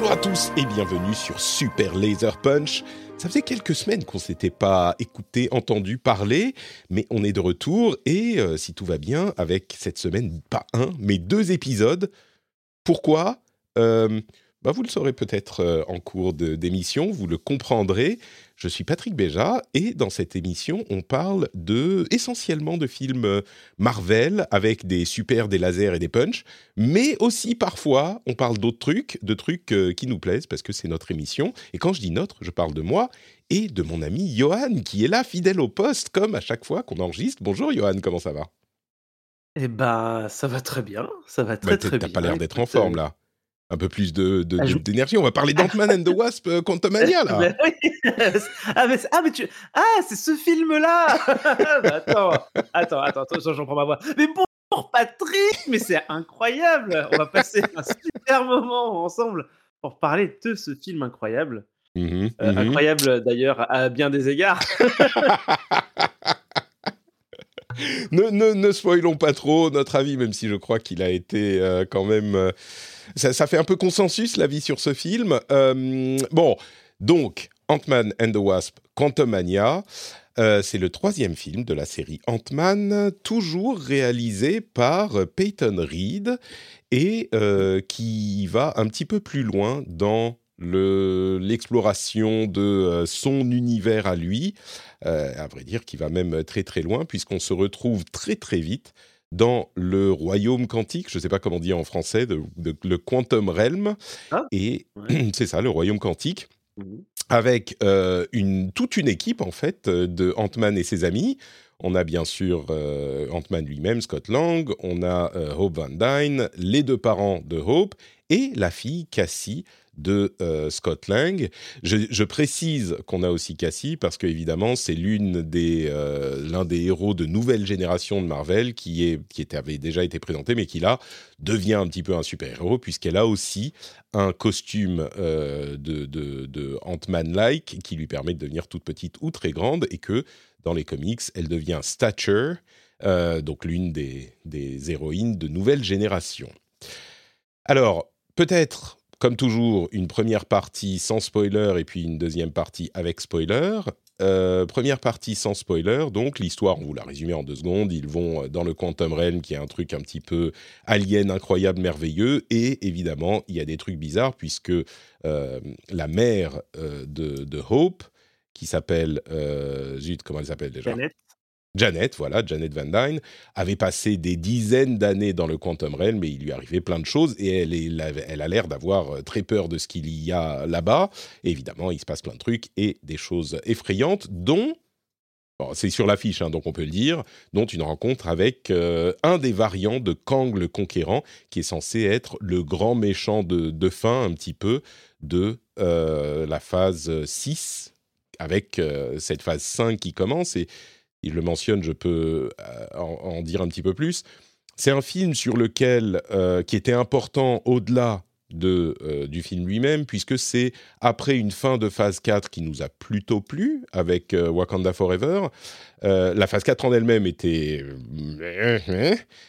Bonjour à tous et bienvenue sur Super Laser Punch. Ça faisait quelques semaines qu'on s'était pas écouté, entendu parler, mais on est de retour et euh, si tout va bien, avec cette semaine pas un, mais deux épisodes. Pourquoi? Euh, bah, Vous le saurez peut-être euh, en cours de- d'émission, vous le comprendrez. Je suis Patrick Béja et dans cette émission, on parle de essentiellement de films euh, Marvel avec des super, des lasers et des punchs, mais aussi parfois on parle d'autres trucs, de trucs euh, qui nous plaisent parce que c'est notre émission. Et quand je dis notre, je parle de moi et de mon ami Johan qui est là, fidèle au poste, comme à chaque fois qu'on enregistre. Bonjour Johan, comment ça va? Eh ben, ça va très bien, ça va Bah, très t'as- très T'as bien. pas l'air d'être en forme là. Un peu plus de Ah, d'énergie. On va parler d'Ant-Man and the Wasp euh, Quantumania là. Ben oui. ah, mais, ah, mais tu... ah, c'est ce film-là Bah, Attends, attends, attends, attends, j'en prends ma voix. Mais bonjour Patrick, mais c'est incroyable On va passer un super moment ensemble pour parler de ce film incroyable. Mhm, Euh, mhm. Incroyable d'ailleurs à bien des égards. Ne, spoilons pas trop notre avis, même si je crois qu'il a été euh, quand même. euh, ça, fait un peu consensus l'avis sur ce film. Euh, bon, donc Ant-Man and the Wasp, Quantumania. c'est le troisième film de la série Ant-Man, toujours réalisé par Peyton Reed et qui va un petit peu plus loin dans le- l'exploration de son univers à lui. Euh, à vrai dire, qui va même très très loin, puisqu'on se retrouve très très vite dans le royaume quantique, je ne sais pas comment on dit en français, de, de- le quantum realm, Ah, et ouais. c'est ça, le royaume quantique, Mhm. avec euh, une, toute une équipe en fait euh, de Ant-Man et ses amis. On a bien sûr euh, Ant-Man lui-même, Scott Lang, on a euh, Hope Van Dyne, les deux parents de Hope et la fille Cassie de euh, Scott Lang. Je, précise qu'on a aussi Cassie parce que évidemment c'est l'une des euh, l'un des héros de nouvelle génération de Marvel qui est qui était, avait déjà été présenté mais qui là devient un petit peu un super héros puisqu'elle a aussi un costume euh, de, de, de Ant-Man-like qui lui permet de devenir toute petite ou très grande et que dans les comics, elle devient Stature, donc l'une des, des héroïnes de nouvelle génération. Alors, peut-être, comme toujours, une première partie sans spoiler et puis une deuxième partie avec spoiler. Euh, première partie sans spoiler, donc l'histoire, on vous l'a résumé en deux secondes, ils vont euh, dans le Quantum Realm qui est un truc un petit peu alien, incroyable, merveilleux, et évidemment, il y a des trucs bizarres puisque euh, la mère de, Hope, qui s'appelle, zut, comment elle s'appelle déjà? Janet, voilà, Janet Van Dyne, avait passé des dizaines d'années dans le Quantum Realm, mais il lui arrivait plein de choses, et elle, a l'air d'avoir euh, très peur de ce qu'il y a là-bas. Évidemment, il se passe plein de trucs et des choses effrayantes, dont, c'est sur l'affiche, hein, donc on peut le dire, dont une rencontre avec euh, un des variants de Kang le Conquérant, qui est censé être le grand méchant de, fin, un petit peu, de euh, la phase 6, avec cette phase 5 qui commence, et il le mentionne, je peux euh, en, dire un petit peu plus. C'est un film sur lequel, euh, qui était important au-delà de, euh, du film lui-même, puisque c'est après une fin de phase 4 qui nous a plutôt plu, avec Wakanda Forever. La phase 4 en elle-même était...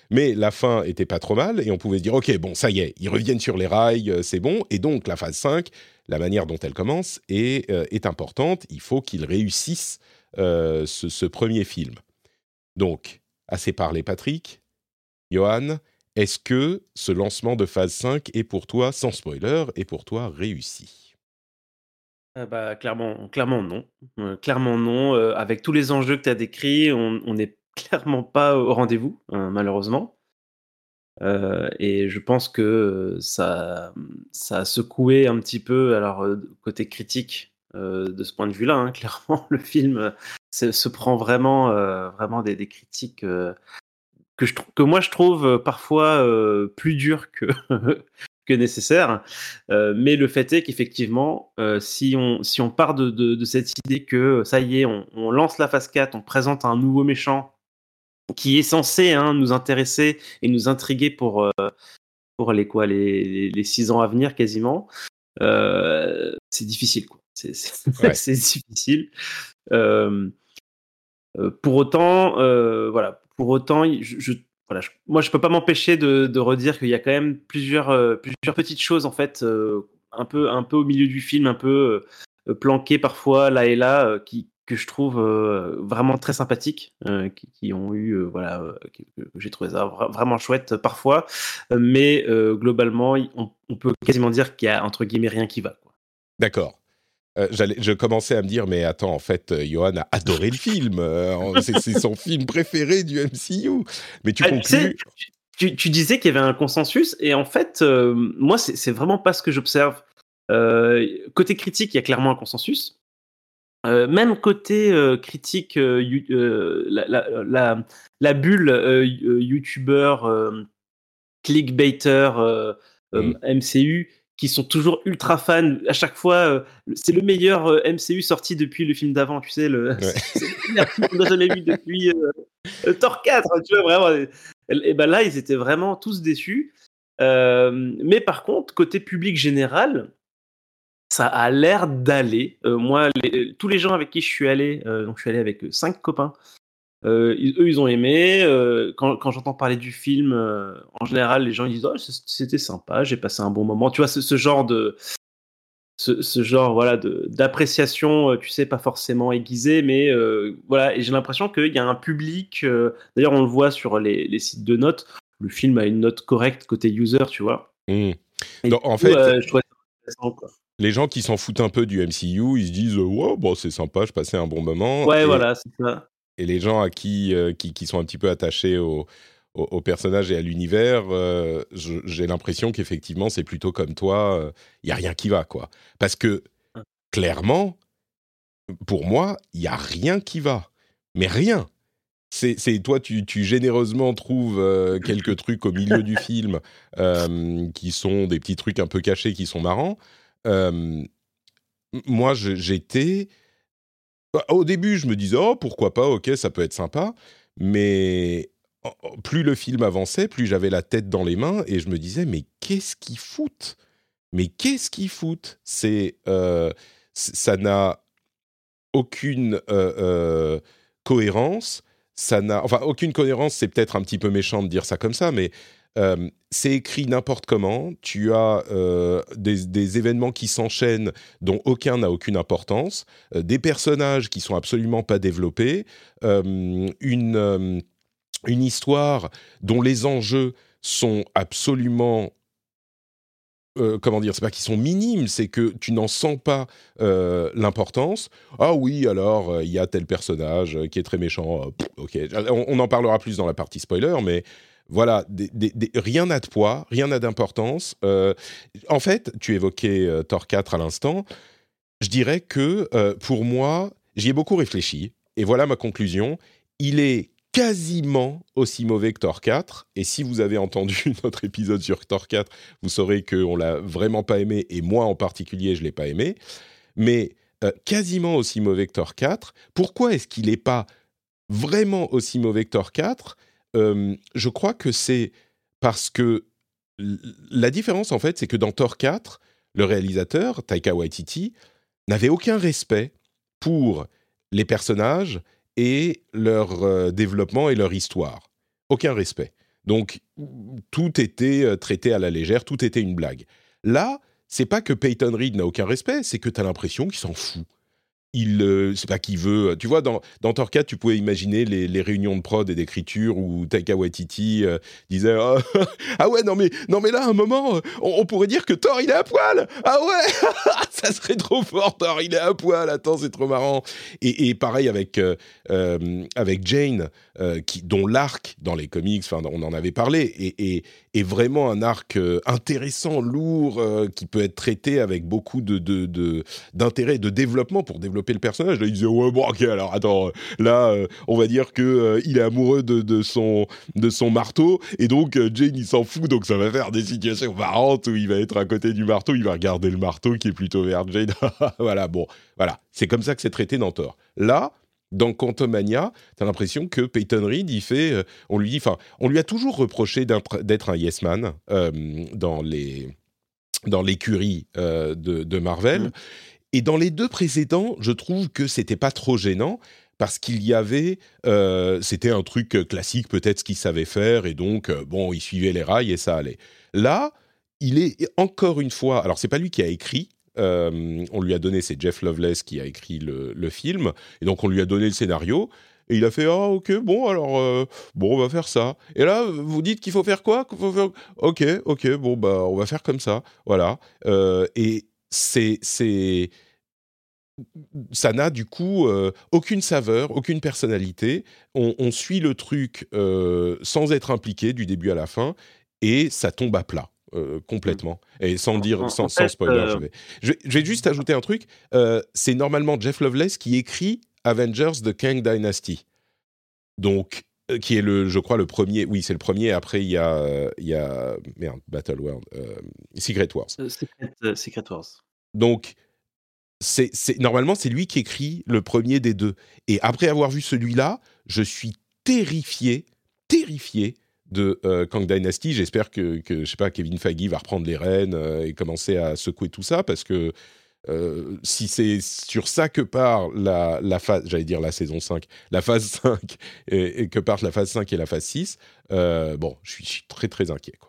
mais la fin était pas trop mal, et on pouvait se dire, ok, bon, ça y est, ils reviennent sur les rails, c'est bon. Et donc, la phase 5, la manière dont elle commence est, est importante. Il faut qu'ils réussissent ce, ce premier film. Donc, assez parlé, Patrick. Johan, est-ce que ce lancement de phase 5 est pour toi, sans spoiler, est pour toi réussi? Ah bah, clairement, clairement non. Euh, clairement non. Euh, avec tous les enjeux que tu as décrits, on n'est clairement pas au rendez-vous, hein, malheureusement. Euh, et je pense que euh, ça, ça a secoué un petit peu, alors côté critique, de ce point de vue-là, hein, clairement, le film se, prend vraiment, vraiment des, critiques que, je, que moi je trouve parfois plus dures que, que nécessaire. mais le fait est qu'effectivement, si, on, si on part de, cette idée que ça y est, on, lance la phase 4, on présente un nouveau méchant qui est censé hein, nous intéresser et nous intriguer pour, pour les, quoi, les, six ans à venir quasiment, c'est difficile. C'est, difficile. pour autant, voilà, pour autant, je, voilà, moi je peux pas m'empêcher de, redire qu'il y a quand même plusieurs, plusieurs petites choses en fait, un peu, un peu au milieu du film, un peu planquées parfois là et là, qui, que je trouve vraiment très sympathiques, qui, ont eu, voilà, j'ai trouvé ça vraiment chouette parfois, mais globalement, on, peut quasiment dire qu'il y a entre guillemets rien qui va. D'accord. Je commençais à me dire, mais attends, en fait, Johan a adoré le film. c'est son film préféré du MCU. Mais tu ah, conclus. Tu, tu, disais qu'il y avait un consensus, et en fait, moi, c'est vraiment pas ce que j'observe. côté critique, il y a clairement un consensus. Euh, même côté euh, critique, euh, la, la, la, la, bulle youtubeur, clickbaiter, MCU, mmh. Qui sont toujours ultra fans. À chaque fois, c'est le meilleur MCU sorti depuis le film d'avant, tu sais, le, c'est le meilleur film qu'on n'a jamais vu depuis Thor 4, tu vois, vraiment. Et, ben là, ils étaient vraiment tous déçus. mais par contre, côté public général, ça a l'air d'aller. Euh, moi, tous les gens avec qui je suis allé, euh, donc je suis allé avec euh, cinq copains, eux, ils ont aimé. quand, j'entends parler du film, en général, les gens ils disent oh, c'était sympa, j'ai passé un bon moment. Tu vois, ce, genre de. Ce, genre voilà d'appréciation, tu sais, pas forcément aiguisée, mais voilà, et j'ai l'impression qu'il y a un public. D'ailleurs, on le voit sur les, sites de notes. Le film a une note correcte côté user, tu vois. Mmh. en fait, je trouvais ça intéressant, quoi les gens qui s'en foutent un peu du MCU, ils se disent ouais, bon, c'est sympa, je passais un bon moment. Ouais, voilà, c'est ça. Et les gens à qui, euh, qui, qui, sont un petit peu attachés au, au, personnage et à l'univers, euh, j'ai l'impression qu'effectivement, c'est plutôt comme toi, il y n'y a rien qui va, quoi. Parce que, clairement, pour moi, il n'y a rien qui va. Mais rien. C'est toi, tu, tu, généreusement trouves euh, quelques trucs au milieu du film qui sont des petits trucs un peu cachés qui sont marrants moi, j'étais. Bah, au début, je me disais, oh, pourquoi pas, ok, ça peut être sympa. Mais plus le film avançait, plus j'avais la tête dans les mains et je me disais, mais qu'est-ce qu'ils foutent? Mais qu'est-ce qu'ils foutent? C'est. ça n'a aucune cohérence. Ça n'a. Enfin, aucune cohérence, c'est peut-être un petit peu méchant de dire ça comme ça, mais euh, c'est écrit n'importe comment, tu as euh, des, événements qui s'enchaînent dont aucun n'a aucune importance, euh, des personnages qui sont absolument pas développés, une, une histoire dont les enjeux sont absolument comment dire, c'est pas qu'ils sont minimes, c'est que tu n'en sens pas l'importance. Ah oui, alors il y a tel personnage qui est très méchant. ok, on, en parlera plus dans la partie spoiler, mais voilà, rien n'a de poids, rien n'a d'importance. Euh, en fait, tu évoquais euh, Thor 4 à l'instant. Je dirais que euh, pour moi, j'y ai beaucoup réfléchi. Et voilà ma conclusion. Il est quasiment aussi mauvais que Thor 4. Et si vous avez entendu notre épisode sur Thor 4, vous saurez qu'on l'a vraiment pas aimé. Et moi en particulier, je l'ai pas aimé. Mais quasiment aussi mauvais que Thor 4. Pourquoi est-ce qu'il n'est pas vraiment aussi mauvais que Thor 4 je crois que c'est parce que la différence, en fait, c'est que dans Thor 4, le réalisateur, Taika Waititi, n'avait aucun respect pour les personnages et leur développement et leur histoire. Aucun respect. Donc, tout était traité à la légère, tout était une blague. Là, c'est pas que Peyton Reed n'a aucun respect, c'est que tu as l'impression qu'il s'en fout il euh, c'est pas qu'il veut tu vois dans dans Torquat tu pouvais imaginer les, réunions de prod et d'écriture où Taika Waititi euh, disait oh, ah ouais non mais non mais là un moment euh, on, pourrait dire que Thor il est à poil. Ah ouais ça serait trop fort Thor il est à poil. Attends c'est trop marrant. Et, et pareil avec avec Jane qui dont l'arc dans les comics on en avait parlé. Et est vraiment un arc euh, intéressant, lourd, euh, qui peut être traité avec beaucoup de, d'intérêt, de, développement pour développer le personnage. Là, il disait ouais bon ok alors attends là on va dire que il est amoureux de, son de son marteau et donc Jane il s'en fout donc ça va faire des situations marrantes où il va être à côté du marteau, il va regarder le marteau qui est plutôt vers Jane. voilà bon voilà c'est comme ça que c'est traité dans Thor. Là dans Quantumania, tu as l'impression que Peyton Reed, il fait, euh, on lui dit, enfin, on lui a toujours reproché d'être un yes man euh, dans les dans l'écurie euh, de, Marvel. Mm. Et dans les deux précédents, je trouve que c'était pas trop gênant parce qu'il y avait, c'était un truc classique, peut-être ce qu'il savait faire, et donc bon, il suivait les rails et ça allait. Là, il est encore une fois, alors c'est pas lui qui a écrit, euh, on lui a donné, c'est Jeff Loveless qui a écrit le, film, et donc on lui a donné le scénario. Et il a fait ah ok bon alors euh, bon on va faire ça et là vous dites qu'il faut faire quoi? Ok ok bon bah on va faire comme ça voilà euh, et c'est c'est ça n'a du coup aucune saveur, aucune personnalité. On, suit le truc sans être impliqué du début à la fin et ça tombe à plat. Euh, complètement. Et sans dire, sans, spoiler, euh, je, vais. Je, vais juste ajouter un truc. Euh, c'est normalement Jeff Loveless qui écrit Avengers The Kang Dynasty. Donc, qui est le, je crois, le premier. Oui, c'est le premier. Après, il y a, il y a merde, Battle World, Secret Wars. Secret, Wars. Donc, c'est, normalement, c'est lui qui écrit le premier des deux. Et après avoir vu celui-là, je suis terrifié, terrifié de euh, Kang Dynasty. J'espère que, que, je sais pas, Kevin Feige va reprendre les rênes euh, et commencer à secouer tout ça parce que euh, si c'est sur ça que part la, phase, j'allais dire la saison 5, la phase 5 et, que partent la phase 5 et la phase 6, bon, je suis, je suis très très inquiet. Quoi.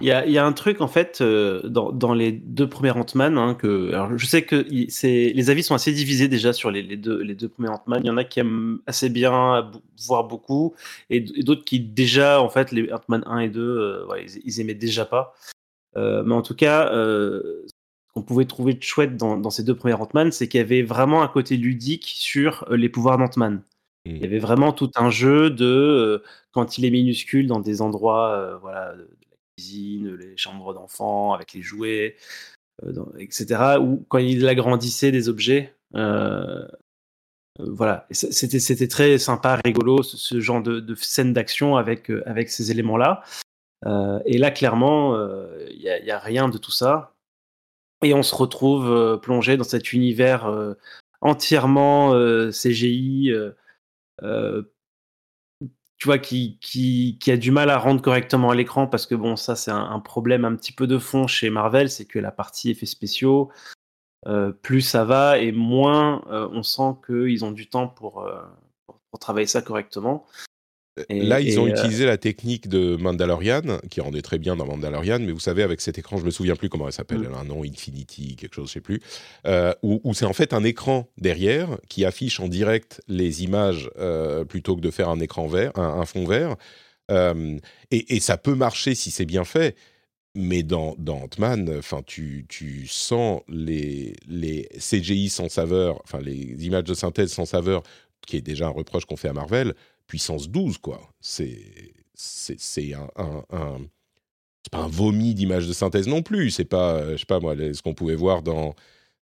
Il, y a, un truc en fait euh, dans, les deux premiers Ant-Man hein, que alors je sais que c'est les avis sont assez divisés déjà sur les, deux les deux premiers Ant-Man. Il y en a qui aiment assez bien, voire beaucoup, et, d'autres qui déjà en fait les Ant-Man 1 et 2, euh, ils, aimaient déjà pas. Euh, mais en tout cas, ce qu'on pouvait trouver de chouette dans, ces deux premiers Ant-Man, c'est qu'il y avait vraiment un côté ludique sur les pouvoirs d'Ant-Man. Il y avait vraiment tout un jeu de quand il est minuscule dans des endroits voilà les chambres d'enfants avec les jouets, euh, etc. Ou quand il agrandissait des objets. Euh, euh, voilà, c'était c'était très sympa, rigolo, ce, genre de, scène d'action avec avec ces éléments-là. et là, clairement, il n'y a, a, rien de tout ça. Et on se retrouve plongé dans cet univers entièrement CGI, tu vois, qui, qui, a du mal à rendre correctement à l'écran parce que bon, ça c'est un, problème un petit peu de fond chez Marvel, c'est que la partie effets spéciaux, euh, plus ça va et moins euh, on sent qu'ils ont du temps pour, euh, pour, travailler ça correctement. Là, ils ont euh, utilisé la technique de Mandalorian, qui rendait très bien dans Mandalorian, mais vous savez, avec cet écran, je me souviens plus comment elle s'appelle, mm. un nom Infinity, quelque chose, je sais plus, euh, où, c'est en fait un écran derrière qui affiche en direct les images euh, plutôt que de faire un écran vert, un, fond vert. et, ça peut marcher si c'est bien fait, mais dans, dans Ant-Man, tu, tu, sens les, les CGI sans saveur, enfin les images de synthèse sans saveur, qui est déjà un reproche qu'on fait à Marvel puissance 12, quoi. C'est c'est un, un, un pas un vomi d'image de synthèse non plus. C'est pas, je sais pas moi, ce qu'on pouvait voir dans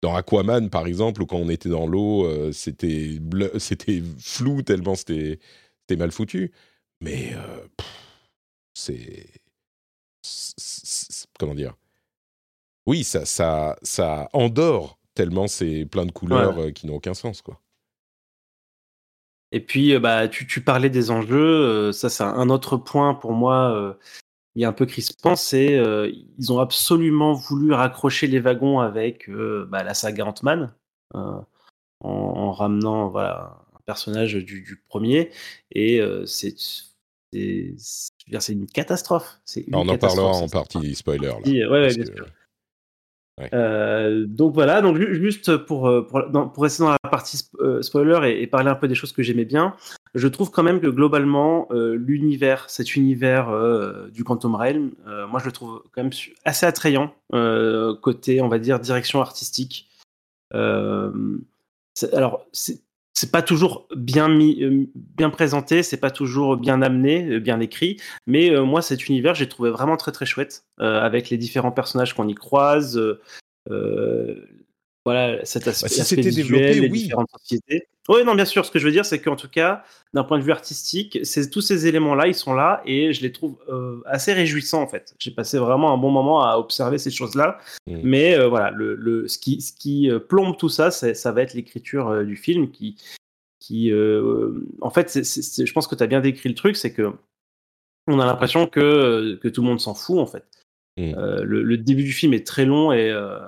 dans Aquaman par exemple, ou quand on était dans l'eau, euh, c'était c'était flou tellement c'était mal foutu. Mais euh, c'est comment dire? Oui, ça ça ça endort tellement c'est plein de couleurs euh, qui n'ont aucun sens quoi. Et puis, euh, bah, tu, tu parlais des enjeux. Euh, ça, c'est un autre point pour moi. Euh, il y a un peu crispant, c'est ils ont absolument voulu raccrocher les wagons avec bah, la saga Ant-Man en, ramenant voilà un personnage du, du premier et c'est c'est une catastrophe. on en parlera en partie spoiler. Là, ouais, ouais, bien sûr. Euh, donc voilà, donc juste pour, euh, pour, rester dans la partie euh, spoiler et, parler un peu des choses que j'aimais bien, je trouve quand même que globalement, l'univers, cet univers du Quantum Realm, moi je le trouve quand même assez attrayant, côté, on va dire, direction artistique. alors, pas toujours bien mis, euh, bien présenté, c'est pas toujours bien amené, euh, bien écrit. Mais euh, moi, cet univers, j'ai trouvé vraiment très très chouette avec les différents personnages qu'on y croise. Voilà, cet bah, aspect, si aspect c'était visuel, développé, les oui. différentes sociétés. Oui, non, bien sûr. Ce que je veux dire, c'est qu'en tout cas, d'un point de vue artistique, c'est tous ces éléments-là, ils sont là et je les trouve euh, assez réjouissants en fait. J'ai passé vraiment un bon moment à observer ces choses-là. Mm. Mais euh, voilà, le, le- ce qui, ce qui euh, plombe tout ça, c'est- ça va être l'écriture euh, du film qui, qui euh, en fait, je pense que tu as bien décrit le truc, c'est que on a l'impression que, que tout le monde s'en fout en fait. Mm. Euh, le, le début du film est très long et euh,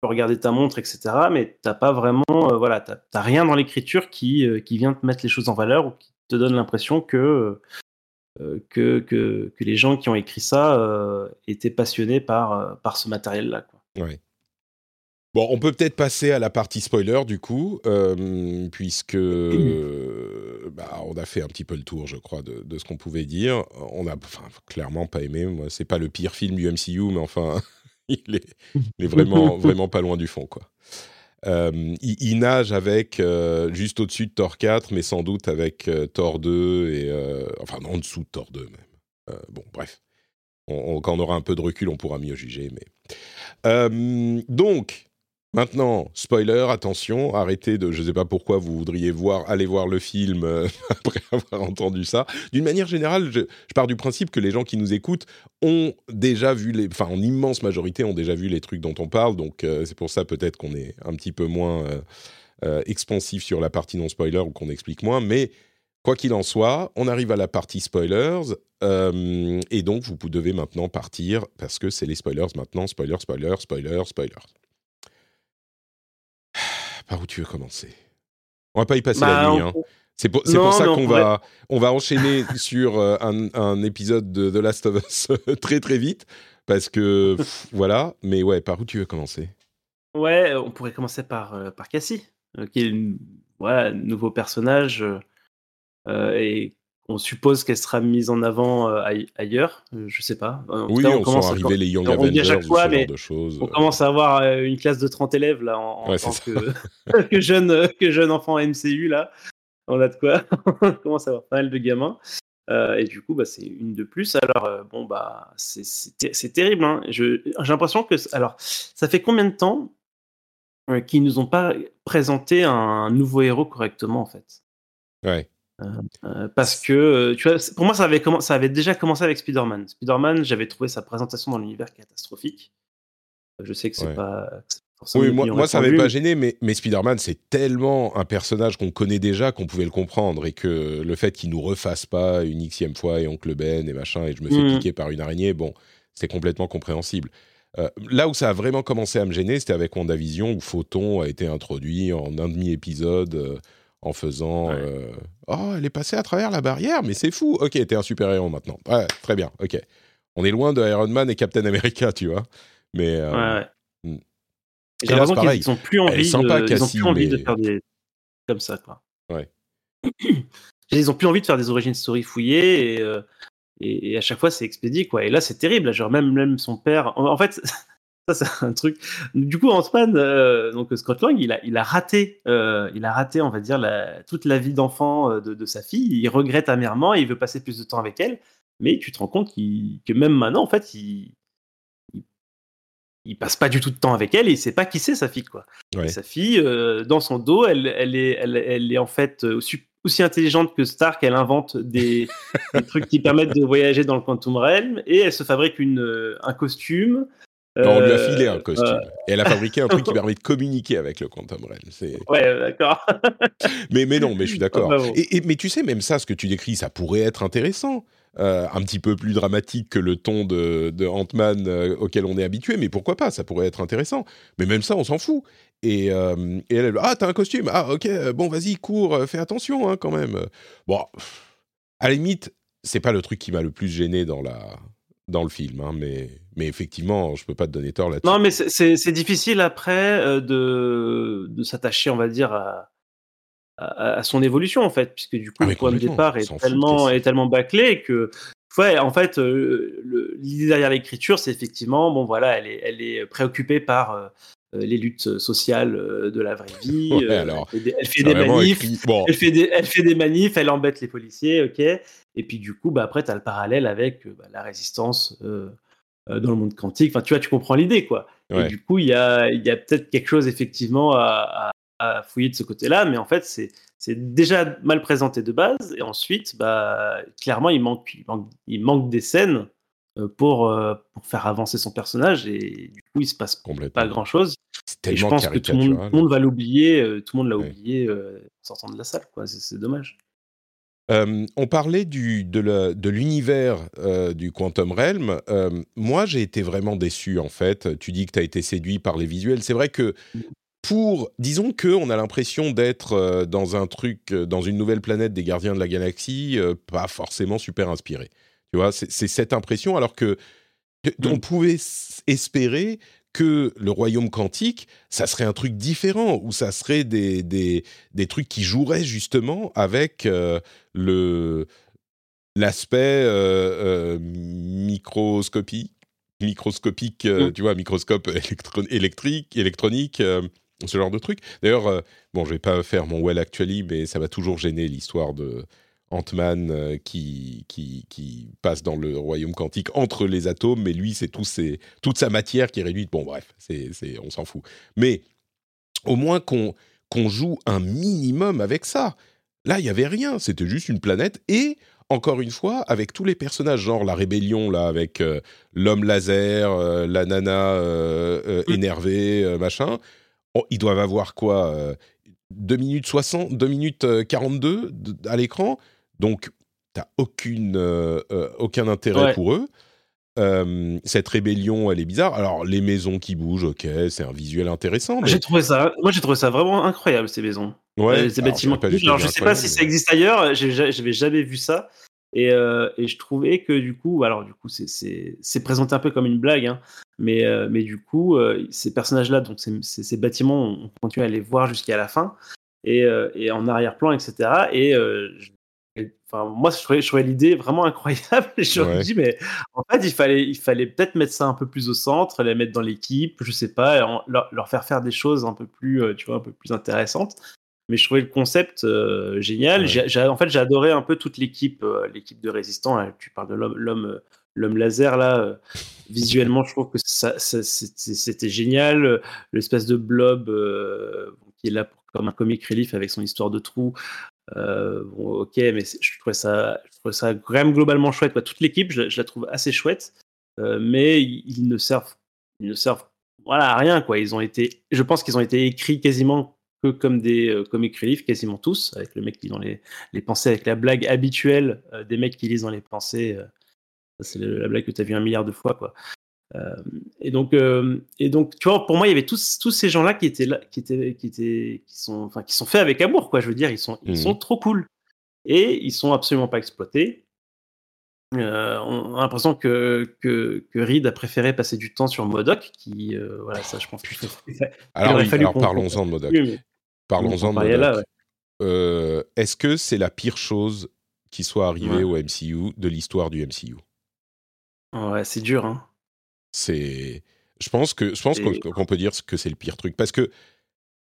peux regarder ta montre, etc. Mais t'as pas vraiment, euh, voilà, t'as rien dans l'écriture qui, euh, qui vient te mettre les choses en valeur ou qui te donne l'impression que, euh, que, que, que les gens qui ont écrit ça étaient passionnés par, par ce matériel-là. Ouais. Bon, on peut peut-être passer à la partie spoiler du coup, puisque bah, on a fait un petit peu le tour, je crois, de, de ce qu'on pouvait dire. On a enfin, clairement pas aimé. Moi, c'est pas le pire film du MCU, mais enfin, il est, il est vraiment, vraiment pas loin du fond, quoi. Euh, il, il nage avec euh, juste au-dessus de Thor 4, mais sans doute avec euh, Thor 2 et euh, enfin en dessous de Thor 2 même. Bon, bref, on, on- quand on aura un peu de recul, on pourra mieux juger. Mais donc, maintenant, spoiler, attention, arrêtez de, je ne sais pas pourquoi vous voudriez voir, aller voir le film euh, après avoir entendu ça. D'une manière générale, je, pars du principe que les gens qui nous écoutent ont déjà vu les, enfin, en immense majorité, ont déjà vu les trucs dont on parle. Donc, euh, c'est pour ça peut-être qu'on est un petit peu moins euh, euh, expansif sur la partie non spoiler ou qu'on explique moins. Mais quoi qu'il en soit, on arrive à la partie spoilers. et donc, vous devez maintenant partir parce que c'est les spoilers maintenant. Spoiler, spoiler, spoiler, spoiler. Par où tu veux commencer? On va pas y passer la Bah, nuit. on- hein. C'est pour, ça qu'on pourrait- va, on va enchaîner sur euh, un, un épisode de The Last of Us très très vite. Parce que pff, voilà, mais ouais, par où tu veux commencer? Ouais, on pourrait commencer par, euh, par Cassie, euh, qui est une, voilà, un nouveau personnage et on suppose qu'elle sera mise en avant euh, aille- ailleurs. euh, je sais pas. En Oui, cas, on, commence sent à- arriver les Young on Avengers chaque fois, mais de choses. On commence à avoir euh, une classe de 30 élèves là en, Ouais, tant que, que jeune que jeune enfant MCU là. On a de quoi. on commence à avoir pas mal de gamins. Euh, et du coup, bah, c'est une de plus. Alors, bon, bah, c'est- c'est ter- c'est terrible. hein. J'ai l'impression que. Alors, ça fait combien de temps qu'ils nous ont pas présenté un nouveau héros correctement, en fait? Ouais. Euh, Parce que, euh, tu vois, pour moi, ça avait, commen- ça avait déjà commencé avec Spider-Man. Spider-Man, j'avais trouvé sa présentation dans l'univers catastrophique. Je sais que c'est Ouais. pas. Oui, moi, ça m'avait pas gêné, mais, mais Spider-Man, c'est tellement un personnage qu'on connaît déjà qu'on pouvait le comprendre et que le fait qu'il nous refasse pas une xème fois et Oncle Ben et machin, et je me fais Mhm. piquer par une araignée, bon, c'est complètement compréhensible. Euh, là où ça a vraiment commencé à me gêner, c'était avec WandaVision, où Photon a été introduit en un demi-épisode euh, en faisant Ouais. euh, Oh, elle est passée à travers la barrière, mais c'est fou. Ok, t'es un super-héros maintenant. Ouais, très bien, ok. On est loin de Iron Man et Captain America, tu vois. Mais. euh, Ouais, ouais. mm. J'ai l'impression qu'ils ont plus envie, sympa, de, ils ont plus envie de faire des comme ça quoi. Ouais. Ils ont plus envie de faire des origines story fouillées et, euh, et, et à chaque fois c'est expédié quoi. Et là c'est terrible. Genre même même son père. En, en fait, ça c'est un truc. Du coup Ant-Man, euh, donc Scott Lang, il a il a raté, euh, il a raté on va dire la, toute la vie d'enfant euh, de, de sa fille. Il regrette amèrement. Et il veut passer plus de temps avec elle. Mais tu te rends compte que même maintenant en fait il il passe pas du tout de temps avec elle et il sait pas qui c'est sa fille quoi. Ouais. Sa fille, euh, dans son dos, elle, elle, est, elle, elle est en fait aussi, intelligente que Stark. Elle invente des, des trucs qui permettent de voyager dans le Quantum Realm et elle se fabrique une, un costume. Non, on lui a Euh, filé un costume. euh, Et elle a fabriqué un truc qui permet de communiquer avec le Quantum Realm. Ouais, euh, d'accord. Mais, mais non, mais je suis d'accord. Ah, et, et- mais tu sais, même ça, ce que tu décris, ça pourrait être intéressant. Euh, un petit peu plus dramatique que le ton de, de Ant-Man euh, auquel on est habitué, mais pourquoi pas, ça pourrait être intéressant. Mais même ça, on s'en fout. Et, euh, et elle, elle, ah, t'as un costume, ah, ok, euh, bon, vas-y, cours, euh, fais attention hein, quand même. Bon, à la limite, c'est pas le truc qui m'a le plus gêné dans, la, dans le film, hein, mais, mais effectivement, je peux pas te donner tort là-dessus. Non, mais c'est- difficile après euh, de, de s'attacher, on va dire, à, à, à son évolution, en fait, puisque du coup, Ah, le point de départ est tellement, est tellement bâclé que. Ouais, en fait, euh, le- l'idée derrière l'écriture, c'est effectivement, bon, voilà, elle est, elle est préoccupée par, euh, les luttes sociales de la vraie vie. Ouais, alors, elle fait des, manifs. Bon. Elle, fait des, elle fait des manifs, elle embête les policiers, ok. Et puis du coup, bah, après, tu as le parallèle avec bah, la résistance dans le monde quantique. Enfin, tu vois, tu comprends l'idée, quoi. Et du coup, il y a, y a peut-être quelque chose effectivement à, à fouiller de ce côté-là, mais en fait, c'est c'est déjà mal présenté de base, et ensuite, bah, clairement, il manque, il manque, il manque des scènes euh, pour, euh, pour faire avancer son personnage, et du coup, il se passe pas grand-chose. Et je pense que tout le monde, monde va l'oublier, euh, tout le monde l'a oublié en sortant de la salle, quoi. C'est dommage. On parlait du, de l'univers du Quantum Realm. moi, j'ai été vraiment déçu, en fait. Tu dis que tu as été séduit par les visuels. C'est vrai que mmh pour, disons que on a l'impression d'être euh, dans un truc, euh, dans une nouvelle planète des Gardiens de la Galaxie, euh, pas forcément super inspiré. Tu vois, c'est cette impression, alors que on mm. pouvait espérer que le royaume quantique, ça serait un truc différent, où ça serait des, des, des trucs qui joueraient justement avec le l'aspect microscopie, microscopique, mm. tu vois, microscope électrique, électronique, ce genre de truc. D'ailleurs, euh, bon, je vais pas faire mon well actually, mais ça va toujours gêner l'histoire de Ant-Man euh, qui, qui, qui, passe dans le royaume quantique entre les atomes, mais lui, c'est tout toute sa matière qui est réduite. Bon, bref, c'est, on s'en fout. Mais au moins qu'on, qu'on joue un minimum avec ça. Là, il y avait rien, c'était juste une planète et encore une fois, avec tous les personnages, genre la rébellion, là, avec euh, l'homme laser, la nana mm. énervée, machin, Oh, ils doivent avoir quoi 2 euh, minutes 60, 2 minutes 42 euh, à l'écran. Donc, tu aucune, euh, aucun intérêt pour eux. cette rébellion, elle est bizarre. Alors, les maisons qui bougent, ok, c'est un visuel intéressant. J'ai trouvé ça, moi, j'ai trouvé ça vraiment incroyable, ces maisons. Ouais, ces bâtiments Alors, je sais pas si ça existe ailleurs, j'avais jamais vu ça. Et, et, je trouvais que du coup, alors du coup, c'est présenté un peu comme une blague, hein, mais, euh, mais du coup, euh, ces personnages-là, donc ces, ces, bâtiments, on continue à les voir jusqu'à la fin, et, euh, et en arrière-plan, etc. Et enfin, moi, je trouvais, trouvais l'idée vraiment incroyable. je me dis, mais en fait, il fallait, il fallait peut-être mettre ça un peu plus au centre, les mettre dans l'équipe, je sais pas, leur, leur, faire faire des choses un peu plus, tu vois, un peu plus intéressantes. Mais je trouvais le concept génial. en fait, j'ai adoré un peu toute l'équipe, l'équipe de résistants. Hein. Tu parles de l'homme l'homme laser là euh, visuellement je trouve que ça, c'était génial l'espèce de blob euh, qui est là comme un comic relief avec son histoire de trou euh, ok mais je trouvais ça je trouvais ça quand même globalement chouette. Toute l'équipe je, la trouve assez chouette. Mais ils, ne servent ils ne servent voilà à rien quoi. Ils ont été je pense qu'ils ont été écrits quasiment que comme des comic relief quasiment tous avec le mec qui lit dans les, les pensées avec la blague habituelle des mecs qui lisent dans les pensées c'est la blague que tu as vu un milliard de fois, quoi. Euh, et donc, euh, et donc, tu vois, pour moi, il y avait tous, tous ces gens-là qui étaient là, qui étaient, qui étaient, qui sont, enfin, qui sont faits avec amour, quoi. Je veux dire, ils sont, ils sont mmh. trop cool et ils sont absolument pas exploités. Euh, on a l'impression que, que, que, Reed a préféré passer du temps sur Modoc, qui, voilà, ça, je pense. Que alors, alors parlons-en de Modoc. Parlons-en de Modoc. Est-ce que c'est la pire chose qui soit arrivée au MCU de l'histoire du MCU Ouais, c'est dur, hein. C'est. Je pense que je pense qu'on peut dire que c'est le pire truc parce que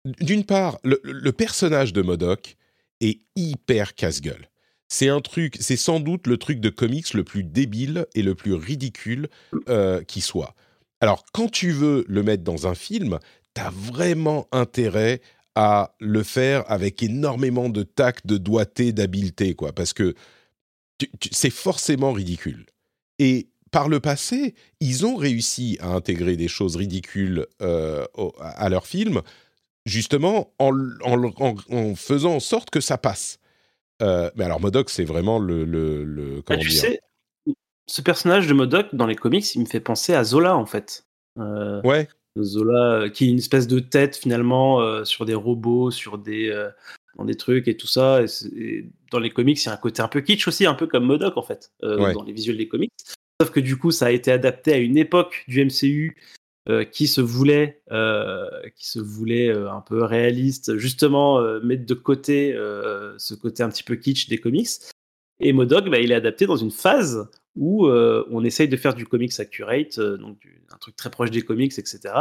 d'une part, le, personnage de Modoc est hyper casse-gueule. C'est un truc, c'est sans doute le truc de comics le plus débile et le plus ridicule euh, qui soit. Alors, quand tu veux le mettre dans un film, t'as vraiment intérêt à le faire avec énormément de tact, de doigté, d'habileté, quoi, parce que c'est forcément ridicule. Et par le passé, ils ont réussi à intégrer des choses ridicules euh, à leur film, justement en, en, faisant en sorte que ça passe. Euh, mais alors Modoc, c'est vraiment le, le, bah, comment tu sais, ce personnage de Modoc dans les comics, il me fait penser à Zola en fait. Euh, ouais. Zola, qui est une espèce de tête finalement sur des robots, sur des dans des trucs et tout ça. Et, dans les comics, il y a un côté un peu kitsch aussi, un peu comme Modoc en fait, dans les visuels des comics. Sauf que du coup, ça a été adapté à une époque du MCU euh, qui se voulait, euh, qui se voulait euh, un peu réaliste, justement mettre de côté ce côté un petit peu kitsch des comics. Et Modok, bah, il est adapté dans une phase où on essaye de faire du comics accurate, donc un truc très proche des comics, etc.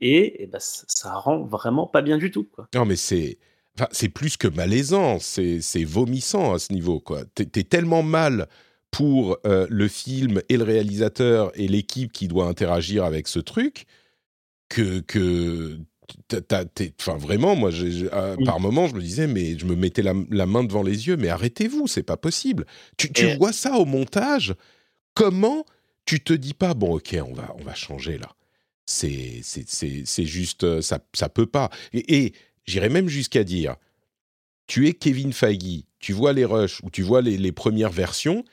Et, bah, ça rend vraiment pas bien du tout. Non, mais c'est. Enfin, c'est plus que malaisant, c'est vomissant à ce niveau. quoi. T'es es tellement mal pour le film et le réalisateur et l'équipe qui doit interagir avec ce truc que, que enfin vraiment, moi, ah, par moment, je me disais, mais je me mettais la, main devant les yeux, mais arrêtez-vous, c'est pas possible. Tu, tu vois ça au montage Comment tu te dis pas, bon, ok, on va, on va changer là C'est, c'est, juste, euh, ça, ça peut pas. Et, j'irais même jusqu'à dire, tu es Kevin Feige, tu vois les rushs ou tu vois les, les premières versions,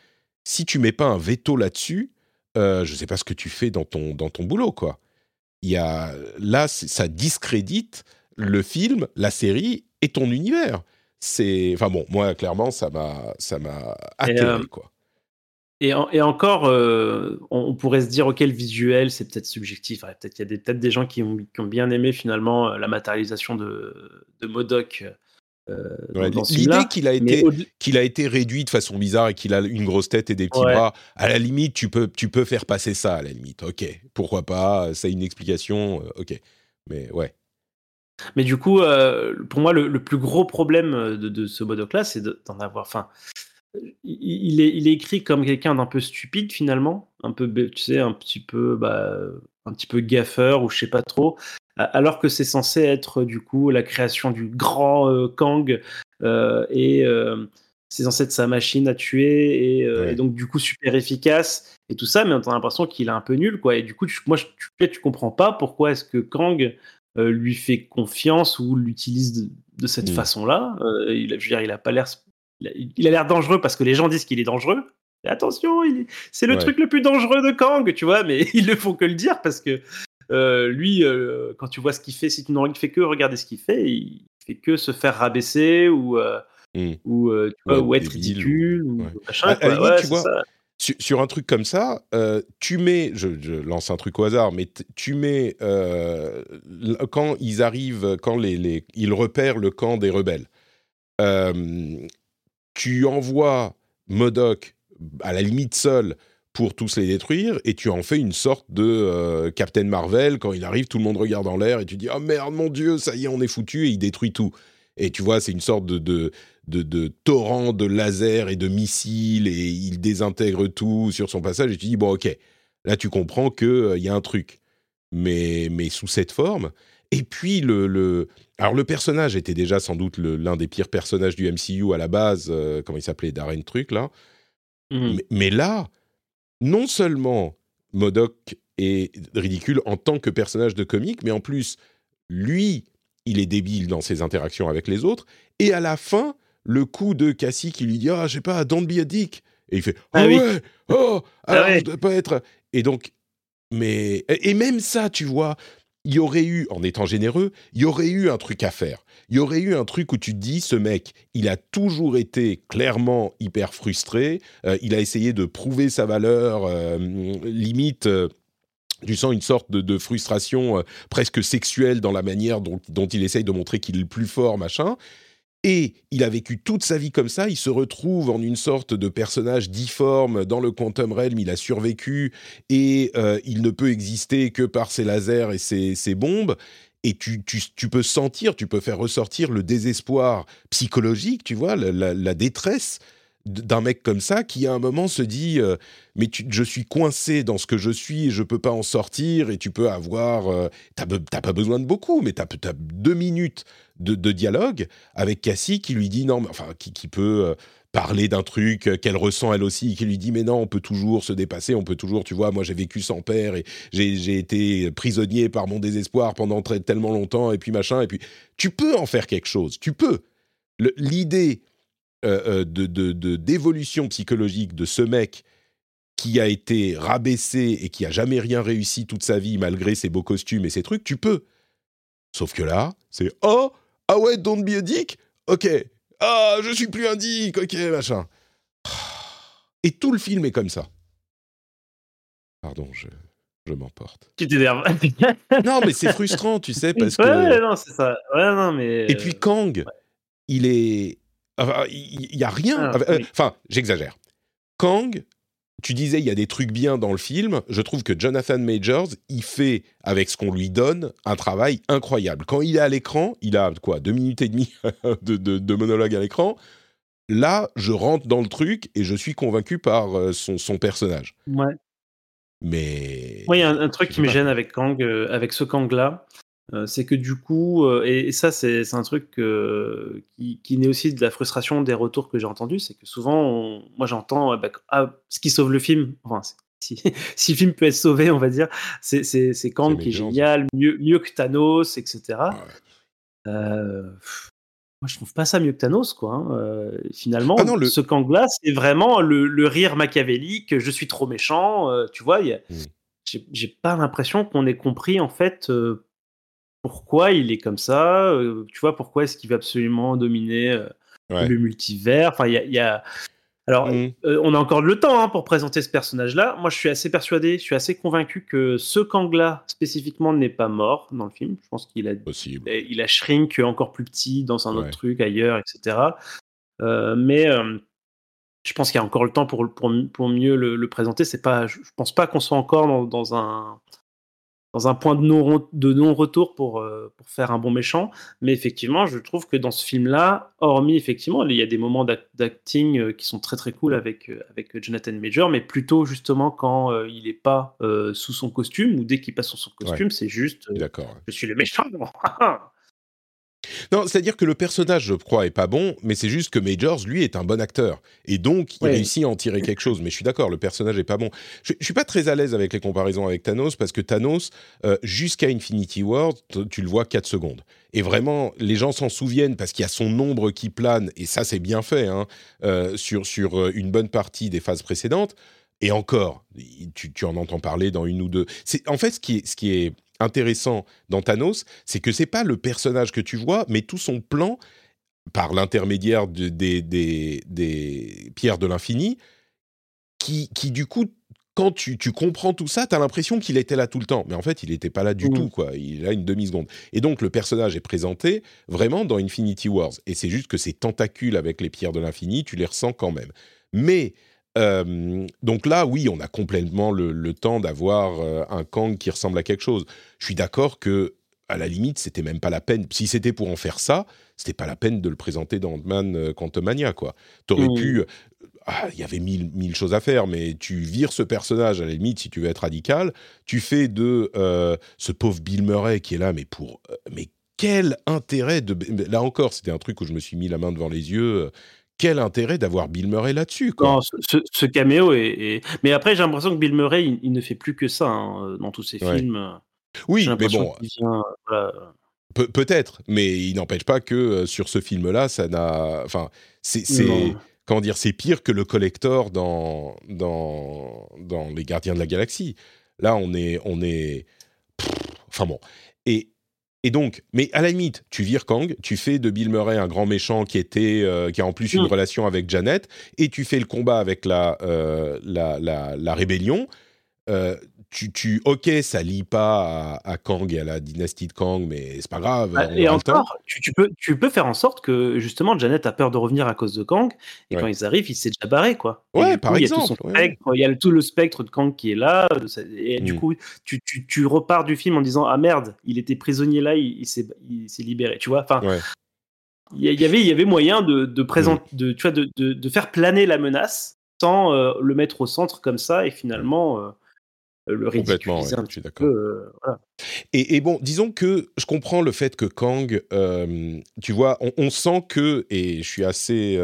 si tu mets pas un veto là-dessus, euh, je sais pas ce que tu fais dans ton, dans ton boulot, quoi il y a là ça discrédite le film, la série et ton univers. C'est enfin bon, moi clairement ça m'a ça m'a atterré euh, quoi. Et, et encore, euh, on, pourrait se dire, ok, le visuel, c'est peut-être subjectif. peut-être qu'il y a peut-être des gens qui ont, qui ont, bien aimé finalement la matérialisation de, de Modoc euh, l'idée qu'il a été qu'il a été réduit de façon bizarre et qu'il a une grosse tête et des petits bras, à la limite, tu peux tu peux faire passer ça à la limite. Ok, pourquoi pas C'est une explication. Euh, ok, mais ouais. Mais du coup, euh, pour moi, le, plus gros problème de, ce modoc-là, c'est d'en avoir. Enfin, il, est, il est écrit comme quelqu'un d'un peu stupide finalement, un peu, tu sais, un petit peu, bah, un petit peu gaffeur ou je sais pas trop alors que c'est censé être du coup la création du grand euh, Kang euh, et euh, c'est censé être sa machine à tuer et, donc du coup super efficace et tout ça, mais on a l'impression qu'il est un peu nul quoi. Et du coup, moi, tu, tu comprends pas pourquoi est-ce que Kang lui fait confiance ou l'utilise de, cette mm. façon-là. il, je veux dire, il a pas l'air, il a l'air dangereux parce que les gens disent qu'il est dangereux. attention, c'est le truc le plus dangereux de Kang, tu vois, mais ils ne font que le dire parce que euh, lui, euh, quand tu vois ce qu'il fait, si tu ne fais que regarder ce qu'il fait, il fait que se faire rabaisser ou, euh, ou, ou être ridicule. Ou, machin, tu vois, sur, un truc comme ça, tu mets, je, lance un truc au hasard, mais tu mets quand ils arrivent, quand les, les, ils repèrent le camp des rebelles, tu envoies Modoc à la limite seul pour tous les détruire, et tu en fais une sorte de euh, Captain Marvel, quand il arrive, tout le monde regarde en l'air, et tu dis « Oh merde, mon Dieu, ça y est, on est foutu », et il détruit tout. Et tu vois, c'est une sorte de, de, de, torrent de lasers et de missiles, et il désintègre tout sur son passage, et tu dis « Bon, ok, là tu comprends qu'il euh, il y a un truc. » Mais, mais sous cette forme. Et puis, le, le... Alors, le personnage était déjà sans doute l'un des pires personnages du MCU à la base, euh, comment il s'appelait, Darren Truc, là. Mmh. mais là non seulement Modoc est ridicule en tant que personnage de comique, mais en plus, lui, il est débile dans ses interactions avec les autres. Et à la fin, le coup de Cassie qui lui dit Ah, je sais pas, don't be a dick. Et il fait Ah, ah ouais, oh, ah alors je dois pas être. Et donc, mais. Et même ça, tu vois, il y aurait eu, en étant généreux, il y aurait eu un truc à faire. Il y aurait eu un truc où tu te dis, ce mec, il a toujours été clairement hyper frustré, euh, il a essayé de prouver sa valeur, euh, limite... Euh, tu sens une sorte de, frustration presque sexuelle dans la manière dont, dont il essaye de montrer qu'il est le plus fort, machin. Et il a vécu toute sa vie comme ça, il se retrouve en une sorte de personnage difforme dans le Quantum Realm, il a survécu et euh, il ne peut exister que par ses lasers et ses, bombes. Et tu, tu, peux sentir, tu peux faire ressortir le désespoir psychologique, tu vois, la, détresse d'un mec comme ça qui à un moment se dit euh, mais je suis coincé dans ce que je suis et je peux pas en sortir et tu peux avoir euh, Tu t'as pas besoin de beaucoup mais t'as as deux minutes de, dialogue avec Cassie qui lui dit non, enfin qui, peut euh, parler d'un truc qu'elle ressent elle aussi, qui lui dit mais non, on peut toujours se dépasser, on peut toujours, tu vois, moi j'ai vécu sans père et j'ai été prisonnier par mon désespoir pendant tellement longtemps et puis machin, et puis tu peux en faire quelque chose, tu peux. L'idée euh, euh, de d'évolution psychologique de ce mec qui a été rabaissé et qui a jamais rien réussi toute sa vie malgré ses beaux costumes et ses trucs, tu peux. Sauf que là, c'est oh ah ouais, don't be a dick Ok. Ah, je suis plus un dick, ok, machin. Et tout le film est comme ça. Pardon, je, je m'emporte. Tu t'énerves. non, mais c'est frustrant, tu sais, parce que. Ouais, non, c'est ça. Ouais, non, mais. Et puis Kang, il est. il n'y a rien. Ah, euh, enfin, j'exagère. Kang, tu disais, il y a des trucs bien dans le film. Je trouve que Jonathan Majors, il fait, avec ce qu'on lui donne, un travail incroyable. Quand il est à l'écran, il a quoi, deux minutes et demie de, de, monologue à l'écran. Là, je rentre dans le truc et je suis convaincu par euh, son, son personnage. Ouais. Mais. Moi, il y a un, truc qui me gêne avec Kang, euh, avec ce Kang-là. Euh, c'est que du coup, euh, et, ça c'est un truc qui, qui naît aussi de la frustration des retours que j'ai entendus, c'est que souvent, moi j'entends bah, ah, ce qui sauve le film, enfin, si, si, le film peut être sauvé, on va dire, c'est Kang qui est génial, mieux, mieux que Thanos, etc. Ah euh, moi je trouve pas ça mieux que Thanos, quoi. Hein. finalement, ah ce Kang-là, c'est vraiment le, rire machiavélique, je suis trop méchant, tu vois, mmh. j'ai pas l'impression qu'on ait compris en fait pourquoi il est comme ça, euh, tu vois, pourquoi est-ce qu'il veut absolument dominer euh, le multivers? Enfin, il y a, Alors, mmh. euh, on a encore le temps hein, pour présenter ce personnage-là. Moi, je suis assez persuadé, je suis assez convaincu que ce Kang-là, spécifiquement, n'est pas mort dans le film. Je pense qu'il a, il a shrink encore plus petit dans un autre truc ailleurs, etc. mais je pense qu'il y a encore le temps pour, pour, pour mieux le, présenter. C'est pas, je pense pas qu'on soit encore dans un dans un point de non-retour pour, euh, pour faire un bon méchant. Mais effectivement, je trouve que dans ce film-là, hormis effectivement, il y a des moments d'acting euh, qui sont très très cool avec, euh, avec Jonathan Major, mais plutôt justement quand il n'est pas sous son costume ou dès qu'il passe sous son costume, c'est juste je suis le méchant. Non, c'est-à-dire que le personnage, je crois, est pas bon, mais c'est juste que Majors, lui, est un bon acteur. Et donc, il réussit à en tirer quelque chose. Mais je suis d'accord, le personnage est pas bon. Je, je suis pas très à l'aise avec les comparaisons avec Thanos, parce que Thanos, euh, jusqu'à Infinity War, tu le vois 4 secondes. Et vraiment, les gens s'en souviennent parce qu'il y a son ombre qui plane, et ça, c'est bien fait, hein, euh, sur, sur euh, une bonne partie des phases précédentes. Et encore, tu, tu, en entends parler dans une ou deux. C'est en fait ce qui est, ce qui est intéressant dans Thanos, c'est que c'est pas le personnage que tu vois, mais tout son plan, par l'intermédiaire de, des, des, pierres de l'infini, qui, qui du coup quand tu, tu, comprends tout ça, tu as l'impression qu'il était là tout le temps. Mais en fait, il n'était pas là du mmh. tout, quoi. Il a une demi-seconde. Et donc, le personnage est présenté vraiment dans Infinity Wars. Et c'est juste que ces tentacules avec les pierres de l'infini, tu les ressens quand même. Mais donc là, oui, on a complètement le, temps d'avoir euh, un Kang qui ressemble à quelque chose. Je suis d'accord que, à la limite, c'était même pas la peine. Si c'était pour en faire ça, c'était pas la peine de le présenter dans Ant-Man euh, Quantumania, quoi. T'aurais pu. Euh, ah, il y avait mille, mille choses à faire, mais tu vires ce personnage, à la limite, si tu veux être radical. Tu fais de ce pauvre Bill Murray qui est là, mais pour. mais quel intérêt de. Là encore, c'était un truc où je me suis mis la main devant les yeux quel intérêt d'avoir Bill Murray là-dessus Non, ce, caméo est, Mais après, j'ai l'impression que Bill Murray, il, ne fait plus que ça hein, dans tous ses films. Oui, mais bon. Peut-être, mais il n'empêche pas que euh, sur ce film-là, ça n'a. Enfin, c'est. Comment dire C'est pire que le collector dans, dans, dans Les Gardiens de la Galaxie. Là, on est. On est... enfin bon. Et et donc, mais à la limite, tu vires Kang, tu fais de Bill Murray un grand méchant qui était, euh, qui a en plus une mm. relation avec Janet, et tu fais le combat avec la, euh, la, la, la, rébellion. Euh, tu, ok, ça lie pas à, Kang et à la dynastie de Kang, mais c'est pas grave. Bah, et encore, tu, peux, tu peux faire en sorte que justement Janet a peur de revenir à cause de Kang, et quand ils arrivent, il s'est déjà barré, quoi. Ouais, par exemple. Il y, a tout le spectre de Kang qui est là, et du mm. coup, tu, tu, repars du film en disant ah merde, il était prisonnier là, il, s'est libéré, tu vois. Enfin. Il y, avait, il y avait moyen de, de, mm. de, tu vois, de, de, faire planer la menace sans euh, le mettre au centre comme ça et finalement euh, euh, le Complètement, ouais, je suis d'accord. Euh, et, bon, disons que je comprends le fait que Kang, euh, tu vois, on, sent que, et je suis assez,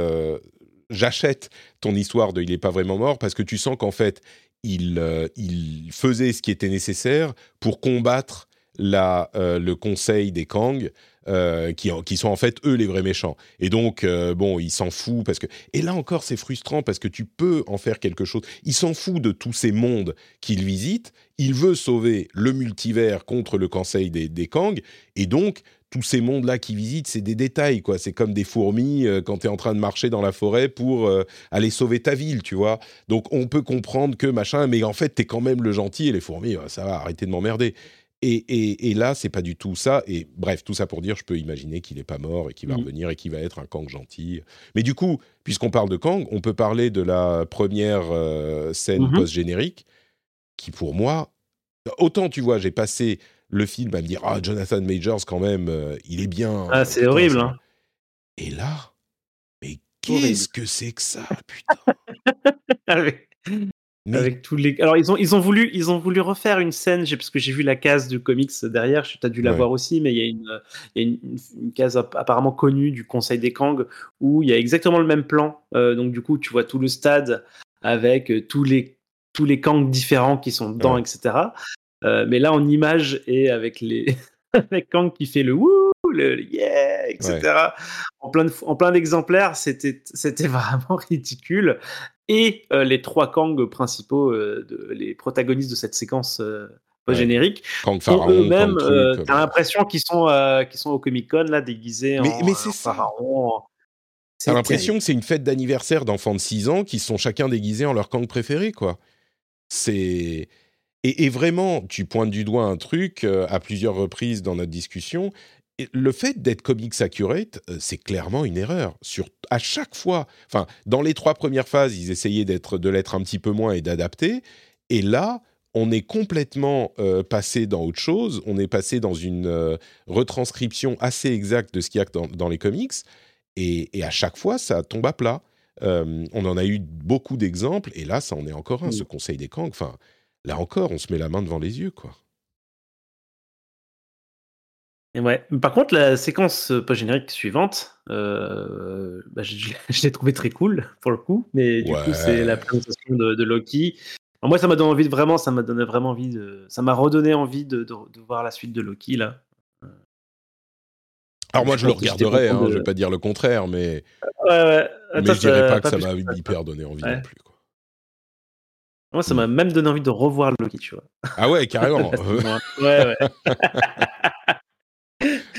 j'achète ton histoire de il n'est pas vraiment mort parce que tu sens qu'en fait, il, il faisait ce qui était nécessaire pour combattre la, le conseil des Kang euh, qui, sont en fait eux les vrais méchants. Et donc, euh, bon, il s'en fout parce que. Et là encore, c'est frustrant parce que tu peux en faire quelque chose. Il s'en fout de tous ces mondes qu'il visite. Il veut sauver le multivers contre le conseil des, des Kang. Et donc, tous ces mondes-là qu'il visite, c'est des détails, quoi. C'est comme des fourmis euh, quand tu es en train de marcher dans la forêt pour aller sauver ta ville, tu vois. Donc, on peut comprendre que machin, mais en fait, tu es quand même le gentil et les fourmis, ça va, arrêter de m'emmerder. Et, et, et, là, c'est pas du tout ça. Et bref, tout ça pour dire, je peux imaginer qu'il n'est pas mort et qu'il va Mm. revenir et qu'il va être un Kang gentil. Mais du coup, puisqu'on parle de Kang, on peut parler de la première euh, scène Mhm. post-générique, qui pour moi, autant tu vois, j'ai passé le film à me dire ah Jonathan Majors quand même, euh, il est bien. Ah, c'est Putain, horrible. c'est- Hein. Et là, mais qu'est-ce que c'est que ça, putain? Avec, Mais avec tous les. Alors ils ont ils ont voulu ils ont voulu refaire une scène. Parce que j'ai vu la case du comics derrière. Tu as dû la Ouais. voir aussi, mais il y a une y a une, une case app- apparemment connue du Conseil des Kang où il y a exactement le même plan. Euh, donc du coup tu vois tout le stade avec euh, tous les tous les Kang différents qui sont dedans, Ouais. etc. Euh, mais là en image et avec les avec Kang qui fait le wouh le, yeah etc. En plein de, en plein d'exemplaires, c'était c'était vraiment ridicule. Et euh, les trois Kang principaux, euh, de, les protagonistes de cette séquence euh, post-générique, Kang Pharaon, eux-mêmes, t'as l'impression qu'ils sont, qu'ils sont au Comic Con là, déguisés Mais- en, mais c'est pharaon. en- T'as l'impression que c'est une fête d'anniversaire d'enfants de 6 ans qui sont chacun déguisés en leur Kang préféré, quoi. C'est. Et, et vraiment, tu pointes du doigt un truc à plusieurs reprises dans notre discussion. Le fait d'être comics accurate, euh, c'est clairement une erreur. Sur, à chaque fois, enfin, dans les trois premières phases, ils essayaient d'être, de l'être un petit peu moins et d'adapter. Et là, on est complètement euh, passé dans autre chose. On est passé dans une euh, retranscription assez exacte de ce qu'il y a dans, dans les comics. Et, et à chaque fois, ça tombe à plat. Euh, on en a eu beaucoup d'exemples, et là, ça en est encore un, Mm. ce Conseil des Kangs. Enfin, là encore, on se met la main devant les yeux, quoi. Et ouais. Par contre, la séquence euh, post-générique suivante, euh, bah, je, l'ai trouvée très cool pour le coup. Mais du Ouais. coup, c'est la présentation de, de Loki. Alors, moi, ça m'a donné envie de vraiment, ça m'a donné vraiment envie de, ça m'a redonné envie de, de, de voir la suite de Loki là. Alors moi, Je je le regarderai, hein, je vais pas dire le contraire, mais, Ouais, ouais. mais je dirais pas que ça m'a hyper donné envie non plus. Quoi. Moi, ça m'a même donné envie de revoir Loki, tu vois. Ah ouais, carrément. ouais, ouais.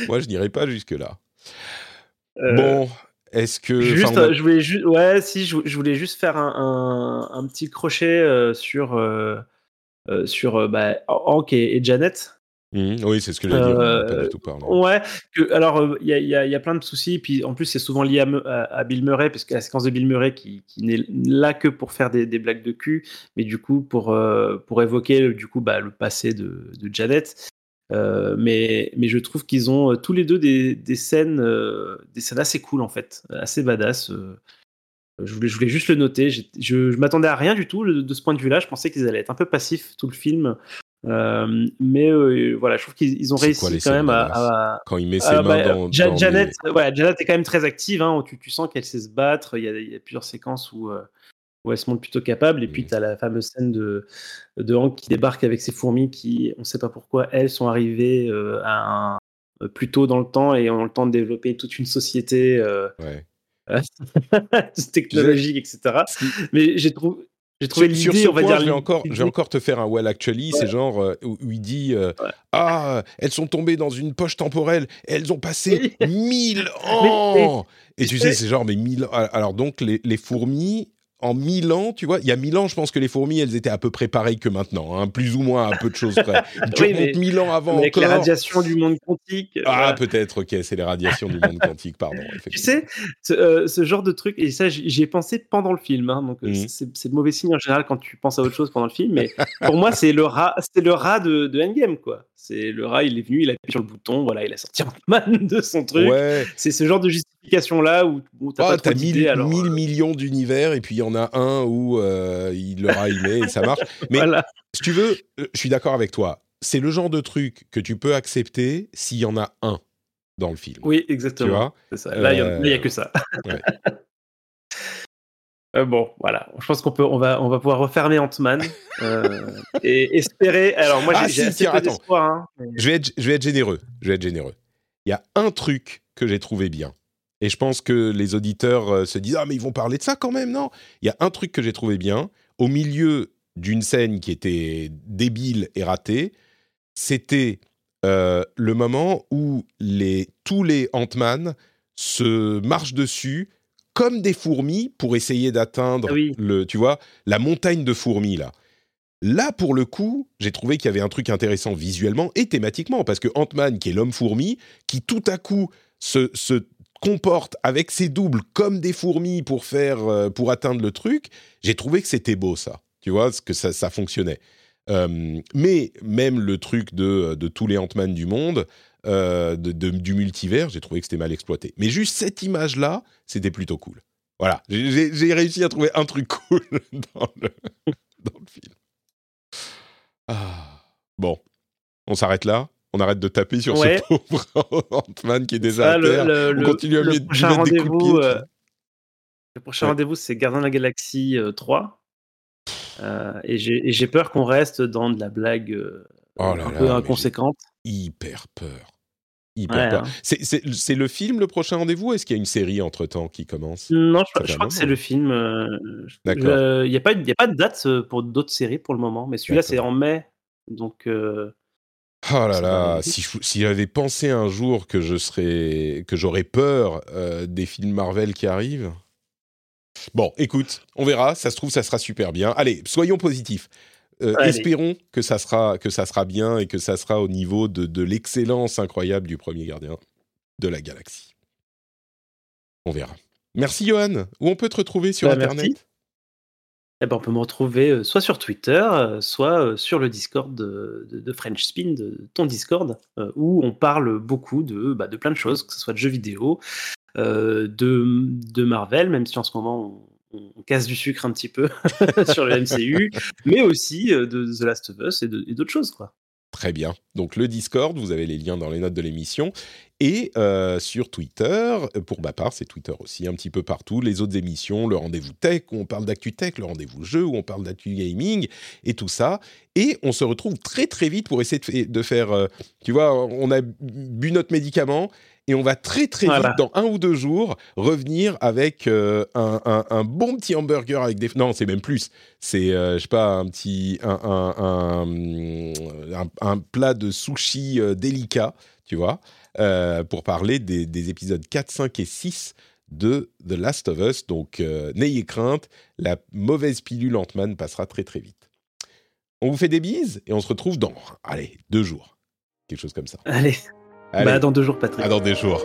moi, je n'irai pas jusque-là. Euh, Bon, est-ce que... Juste, on je voulais juste, ouais, si, je, je voulais juste faire un, un, un petit crochet euh, sur euh, sur bah, Hank et, et Janet. Mhm, oui, c'est ce que j'allais dire, pas du tout parlé. Ouais, que, alors il y, y y a plein de soucis, puis en plus c'est souvent lié à, Me- à- à Bill Murray, parce que la séquence de Bill Murray qui, qui n'est là que pour faire des, des blagues de cul, mais du coup pour, pour évoquer du coup bah, le passé de, de Janet. Euh, mais, mais je trouve qu'ils ont euh, tous les deux des, des scènes, euh, des scènes assez cool en fait, assez badass. euh. je, voulais, je voulais juste le noter. Je, je m'attendais à rien du tout de, de ce point de vue-là. Je pensais qu'ils allaient être un peu passifs tout le film. Euh, mais euh, voilà, je trouve qu'ils ils ont réussi quoi quand même à, Quand il met ses ah, mains bah, dans... Ja- dans Janet, les- ouais, Janet est quand même très active. Hein, tu, tu sens qu'elle sait se battre. Il y a, il y a plusieurs séquences où, euh, où elle se montre plutôt capable. Et puis Mhm. tu as la fameuse scène de, de Hank qui débarque avec ses fourmis qui, on ne sait pas pourquoi, elles sont arrivées euh, à un, euh, plus tôt dans le temps et ont le temps de développer toute une société euh, Ouais. technologique, etc. Mais j'ai trouvé. J'ai trouvé Sur, ce on va point, dire. je vais, encore, je vais encore te faire un well actually. C'est genre euh, où, où il dit euh, Ouais. Ah, elles sont tombées dans une poche temporelle. Elles ont passé Oui. mille Mais- ans. Et tu sais, c'est genre, mais mille ans. Alors donc, les, les fourmis, en mille ans, tu vois, il y a mille ans, je pense que les fourmis, elles étaient à peu près pareilles que maintenant, hein, plus ou moins à peu de choses près. tu Oui, remontes mille ans avant avec les radiations du monde quantique. Ah, voilà. peut-être, ok, c'est les radiations du monde quantique, pardon. Tu sais, ce, euh, ce genre de truc, et ça j'y ai pensé pendant le film, hein, donc euh, Mhm. c'est- de mauvais signe en général quand tu penses à autre chose pendant le film, mais pour moi c'est le rat, c'est le rat de, de Endgame quoi. C'est le rat, il est venu, il a appuyé sur le bouton, voilà, il a sorti Ant-Man de son truc. Ouais, C'est ce genre de là où, où t'as Ah, pas trop t'as d'idées, mille, alors mille euh, millions d'univers et puis il y en a un où euh, il leur a aimé et ça marche. Mais voilà. si tu veux, euh, je suis d'accord avec toi. C'est le genre de truc que tu peux accepter s'il y en a un dans le film. Oui, Tu exactement. vois? C'est ça. Là, il y en- là, il y a Euh, que ça. ouais. Euh, bon, voilà. Je pense qu'on peut, on va, on va pouvoir refermer Ant-Man euh, et espérer. Alors moi, j'ai Ah, j'ai si, assez tiens, peu attends. hein, mais- Je vais, être, je vais être généreux. Je vais être généreux. Il y a un truc que j'ai trouvé bien. Et je pense que les auditeurs euh, se disent Ah, mais ils vont parler de ça quand même, non? Il y a un truc que j'ai trouvé bien. Au milieu d'une scène qui était débile et ratée, c'était euh, le moment où les, tous les Ant-Man se marchent dessus comme des fourmis pour essayer d'atteindre Ah oui. le, tu vois, la montagne de fourmis là. Là, pour le coup, j'ai trouvé qu'il y avait un truc intéressant visuellement et thématiquement, parce que Ant-Man, qui est l'homme fourmi, qui tout à coup se, se comporte avec ses doubles comme des fourmis pour faire, euh, pour atteindre le truc, j'ai trouvé que c'était beau ça. Tu vois, que ça, ça fonctionnait. Euh, mais même le truc de, de tous les Ant-Man du monde, euh, de, du multivers, j'ai trouvé que c'était mal exploité. Mais juste cette image-là, c'était plutôt cool. Voilà, j'ai réussi à trouver un truc cool dans le, dans le film. Ah. Bon, on s'arrête là On arrête de taper sur Ouais. ce pauvre Ant-Man qui est déjà le- On continue à le prochain mettre des coups de rendez-vous, pied. euh, Le prochain Ouais. rendez-vous, c'est Gardien de la Galaxie euh, 3. Euh, et j'ai et j'ai peur qu'on reste dans de la blague euh, Oh là un là, peu inconséquente. hyper peur. Hyper Ouais, peur. hein. C'est- le film, le prochain rendez-vous Est-ce qu'il y a une série entre-temps qui commence? Non, je, crois que c'est le film. euh, D'accord. Il n'y a, pas- a de date euh, pour d'autres séries pour le moment, mais celui-là, c'est en mai. Donc, euh, Oh là là, si, j'avais pensé un jour que je serais, que j'aurais peur euh, des films Marvel qui arrivent. Bon, écoute, on verra. Ça se trouve, ça sera super bien. Allez, soyons positifs. Euh, espérons que ça sera que ça sera bien et que ça sera au niveau de, de l'excellence incroyable du premier gardien de la galaxie. On verra. Merci Johan. Où on peut te retrouver sur Bah, Internet? merci. Eh ben, on peut me retrouver euh, soit sur Twitter, euh, soit euh, sur le Discord de, French Spin, de ton Discord, où on parle beaucoup de, bah, de plein de choses, que ce soit de jeux vidéo, de, de Marvel, même si en ce moment on, on casse du sucre un petit peu sur le MCU, mais aussi de The Last of Us et d'autres choses. Quoi. Très bien. Donc le Discord, vous avez les liens dans les notes de l'émission. Et euh, sur Twitter, pour ma part, c'est Twitter aussi, un petit peu partout. Les autres émissions, le rendez-vous tech, où on parle d'actu tech, le rendez-vous jeu, où on parle d'actu gaming, et tout ça. Et on se retrouve très très vite pour essayer de faire... euh, tu vois, on a bu notre médicament, et on va très très Voilà. vite, dans un ou deux jours, revenir avec euh, un, un- un bon petit hamburger avec des... Non, c'est même plus. C'est, euh, je sais pas, un petit... Un, un, plat de sushi euh, délicat, tu vois, euh, pour parler des, des épisodes 4, 5 et 6 de The Last of Us. Donc, n'ayez crainte, la mauvaise pilule Ant-Man passera très très vite. On vous fait des bises et on se retrouve dans, allez, deux jours. Quelque chose comme ça. Allez, Allez, bah, dans deux jours, Patrick. à dans des jours.